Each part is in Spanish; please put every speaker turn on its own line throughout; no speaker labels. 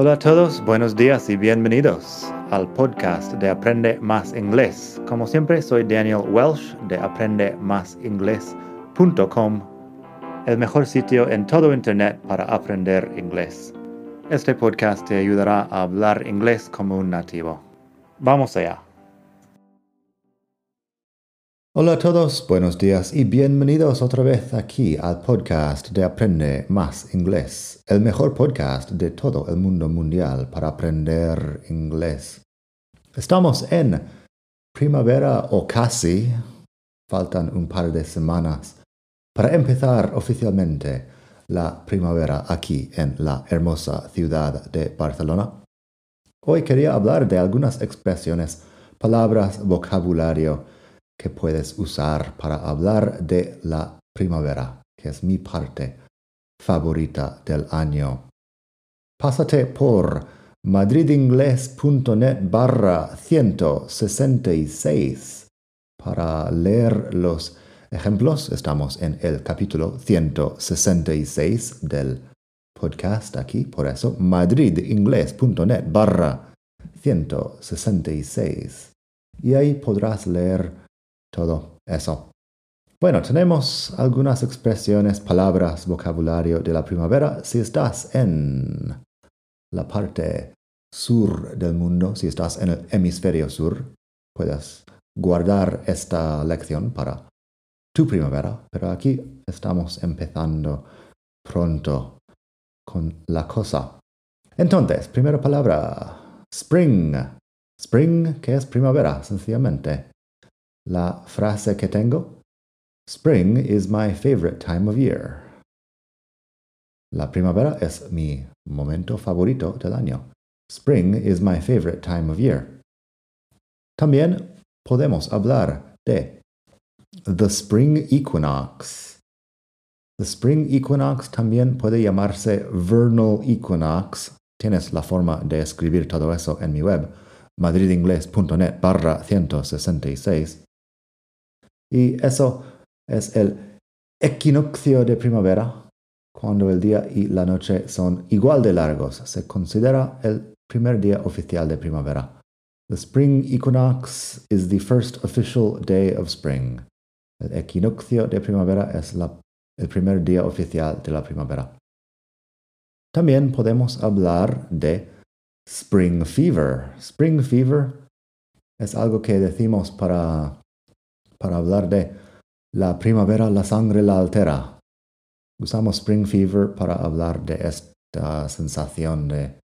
Hola a todos, buenos días y bienvenidos al podcast de Aprende Más Inglés. Como siempre, soy Daniel Welsh de aprendemásinglés.com, el mejor sitio en todo Internet para aprender inglés. Este podcast te ayudará a hablar inglés como un nativo. Vamos allá. Hola a todos, buenos días y bienvenidos otra vez aquí al podcast de Aprende Más Inglés, el mejor podcast de todo el mundo mundial para aprender inglés. Estamos en primavera o casi, faltan un par de semanas para empezar oficialmente la primavera aquí en la hermosa ciudad de Barcelona. Hoy quería hablar de algunas expresiones, palabras, vocabulario, que puedes usar para hablar de la primavera, que es mi parte favorita del año. Pásate por madridingles.net barra 166 para leer los ejemplos. Estamos en el capítulo 166 del podcast aquí, por eso madridingles.net barra 166. Y ahí podrás leer todo eso. Bueno, tenemos algunas expresiones, palabras, vocabulario de la primavera. Si estás en la parte sur del mundo, si estás en el hemisferio sur, puedes guardar esta lección para tu primavera, pero aquí estamos empezando pronto con la cosa. Entonces, primera palabra, spring. Spring, que es primavera, sencillamente la frase que tengo. Spring is my favorite time of year. La primavera es mi momento favorito del año. Spring is my favorite time of year. También podemos hablar de the spring equinox. The spring equinox también puede llamarse vernal equinox. Tienes la forma de escribir todo eso en mi web, madridingles.net barra 166. Y eso es el equinoccio de primavera, cuando el día y la noche son igual de largos. Se considera el primer día oficial de primavera. The spring equinox is the first official day of spring. El equinoccio de primavera es el primer día oficial de la primavera. También podemos hablar de spring fever. Spring fever es algo que decimos para para hablar de la primavera, la sangre la altera. Usamos Spring Fever para hablar de esta sensación de,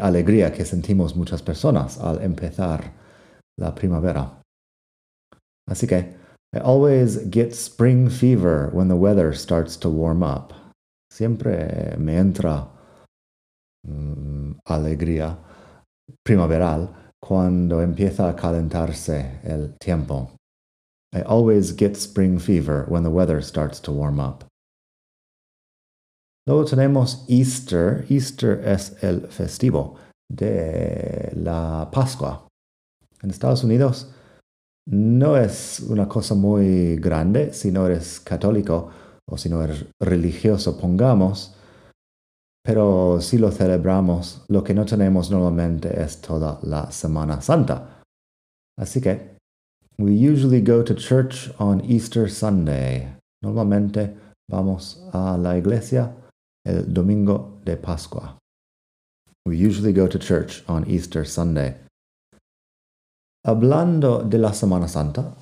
alegría que sentimos muchas personas al empezar la primavera. Así que, I always get spring fever when the weather starts to warm up. Siempre me entra mm, alegría primaveral cuando empieza a calentarse el tiempo. I always get spring fever when the weather starts to warm up. Luego tenemos Easter. Easter es el festivo de la Pascua. En Estados Unidos no es una cosa muy grande si no eres católico o si no eres religioso, pongamos, pero si lo celebramos, lo que no tenemos normalmente es toda la Semana Santa. Así que We usually go to church on Easter Sunday. Normalmente vamos a la iglesia el domingo de Pascua. We usually go to church on Easter Sunday. Hablando de la Semana Santa,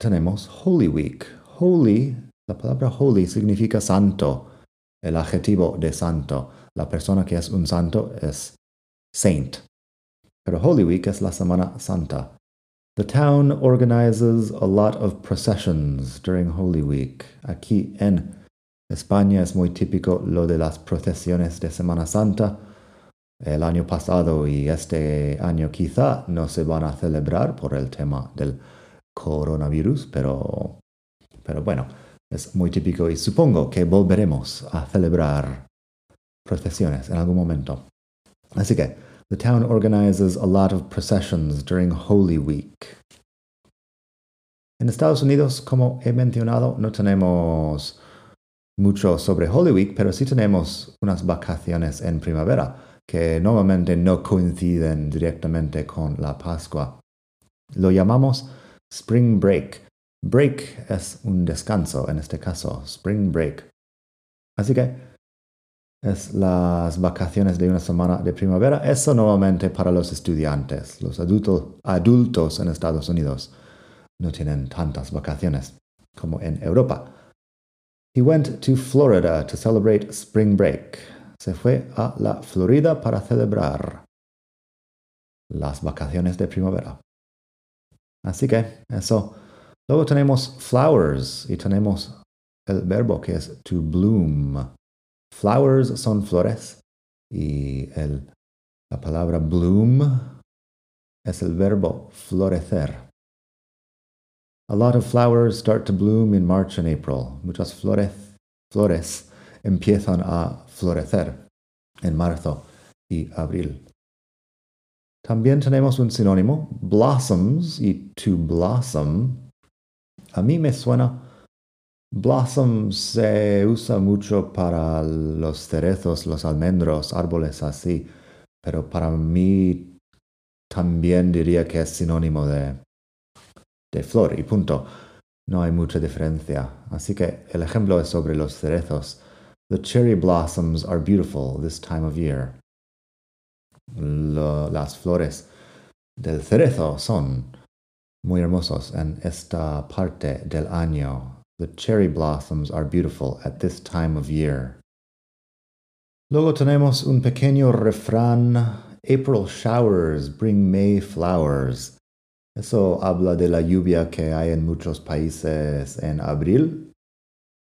tenemos Holy Week. Holy, la palabra holy significa santo, el adjetivo de santo. La persona que es un santo es saint. Pero Holy Week es la Semana Santa. The town organizes a lot of processions during Holy Week. Aquí en España es muy típico lo de las procesiones de Semana Santa. El año pasado y este año quizá no se van a celebrar por el tema del coronavirus, pero, pero bueno, es muy típico y supongo que volveremos a celebrar procesiones en algún momento. Así que The town organizes a lot of processions during Holy Week. En Estados Unidos, como he mencionado, no tenemos mucho sobre Holy Week, pero sí tenemos unas vacaciones en primavera. que normalmente no coinciden directamente con la Pascua. Lo llamamos Spring Break. Break es un descanso en este caso, Spring Break. Así que es las vacaciones de una semana de primavera. Eso normalmente para los estudiantes. Los adultos en Estados Unidos no tienen tantas vacaciones como en Europa. He went to Florida to celebrate spring break. Se fue a la Florida para celebrar las vacaciones de primavera. Así que eso. Luego tenemos flowers y tenemos el verbo que es to bloom. Flowers son flores y el, la palabra bloom es el verbo florecer. A lot of flowers start to bloom in March and April. Muchas flores, flores empiezan a florecer en marzo y abril. También tenemos un sinónimo, blossoms y to blossom. A mí me suena, blossom se usa mucho para los cerezos, los almendros, árboles así, pero para mí también diría que es sinónimo de de flor y punto. No hay mucha diferencia. Así que el ejemplo es sobre los cerezos. The cherry blossoms are beautiful this time of year. Las flores del cerezo son muy hermosos en esta parte del año. The cherry blossoms are beautiful at this time of year. Luego tenemos un pequeño refrán. April showers bring May flowers. Eso habla de la lluvia que hay en muchos países en abril.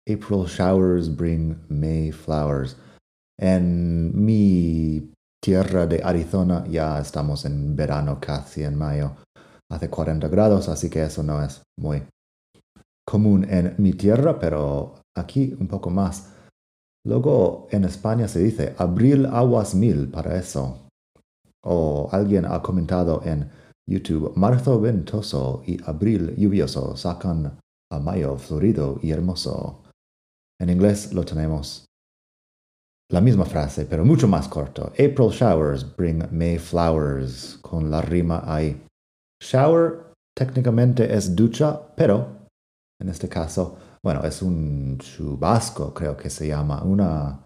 April showers bring May flowers. En mi tierra de Arizona ya estamos en verano casi en mayo. Hace 40 grados, así que eso no es muy común en mi tierra, pero aquí un poco más. Luego en España se dice abril aguas mil para eso. O alguien ha comentado en YouTube, marzo ventoso y abril lluvioso sacan a mayo florido y hermoso. En inglés lo tenemos la misma frase, pero mucho más corto. April showers bring May flowers, con la rima ahí. Shower técnicamente es ducha, pero en este caso, bueno, es un chubasco, creo que se llama, una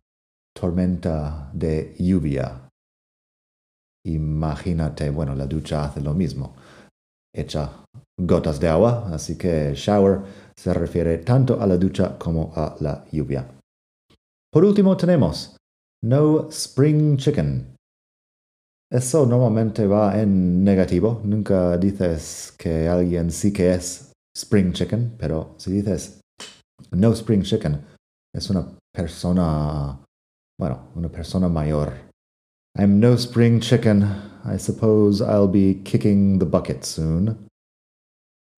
tormenta de lluvia imagínate, bueno, la ducha hace lo mismo. Echa gotas de agua, así que shower se refiere tanto a la ducha como a la lluvia. Por último tenemos no spring chicken. Eso normalmente va en negativo. Nunca dices que alguien sí que es spring chicken, pero si dices no spring chicken, es una persona, bueno, una persona mayor I'm no spring chicken. I suppose I'll be kicking the bucket soon.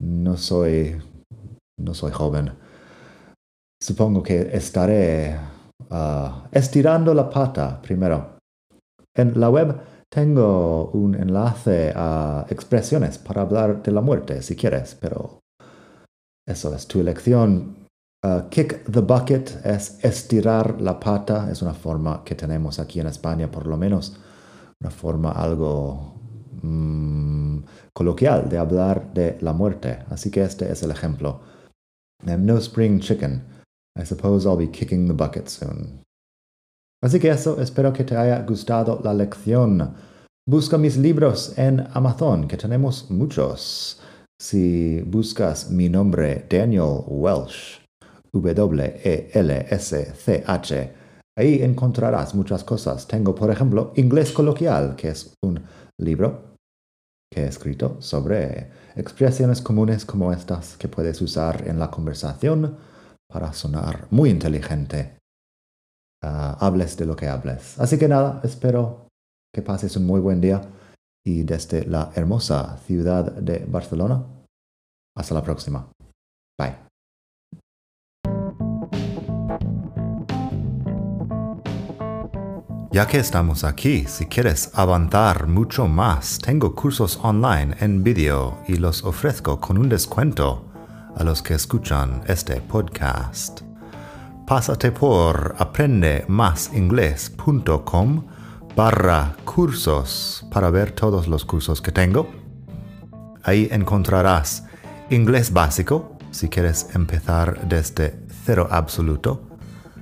No soy. No soy joven. Supongo que estaré uh, estirando la pata primero. En la web tengo un enlace a expresiones para hablar de la muerte, si quieres, pero eso es tu elección. Uh, kick the bucket es estirar la pata, es una forma que tenemos aquí en España, por lo menos, una forma algo mm, coloquial de hablar de la muerte. Así que este es el ejemplo. I'm no spring chicken. I suppose I'll be kicking the bucket soon. Así que eso, espero que te haya gustado la lección. Busca mis libros en Amazon, que tenemos muchos. Si buscas mi nombre, Daniel Welsh, W-E-L-S-C-H. Ahí encontrarás muchas cosas. Tengo, por ejemplo, Inglés Coloquial, que es un libro que he escrito sobre expresiones comunes como estas que puedes usar en la conversación para sonar muy inteligente. Ah, hables de lo que hables. Así que nada, espero que pases un muy buen día y desde la hermosa ciudad de Barcelona. Hasta la próxima. Bye. Ya que estamos aquí, si quieres avanzar mucho más, tengo cursos online en vídeo y los ofrezco con un descuento a los que escuchan este podcast. Pásate por aprendemasingles.com barra cursos para ver todos los cursos que tengo. Ahí encontrarás inglés básico, si quieres empezar desde cero absoluto.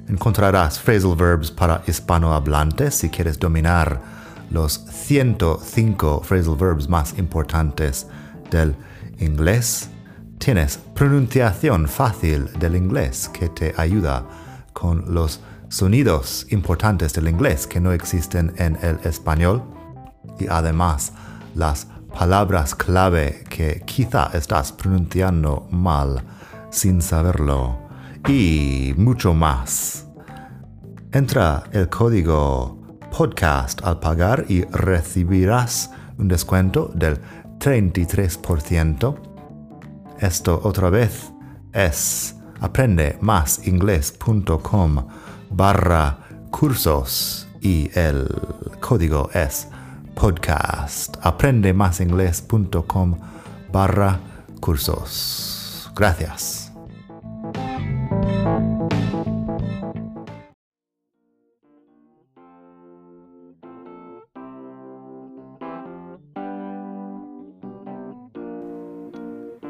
Encontrarás phrasal verbs para hispanohablantes, si quieres dominar los 105 phrasal verbs más importantes del inglés. Tienes pronunciación fácil del inglés que te ayuda con los sonidos importantes del inglés que no existen en el español y además las palabras clave que quizá estás pronunciando mal sin saberlo y mucho más. Entra el código podcast al pagar y recibirás un descuento del 33%. Esto otra vez es aprendemasingles.com barra cursos y el código es podcast. Aprendemasingles.com barra cursos. Gracias.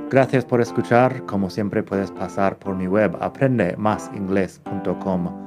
Gracias por escuchar. Como siempre puedes pasar por mi web aprendemasingles.com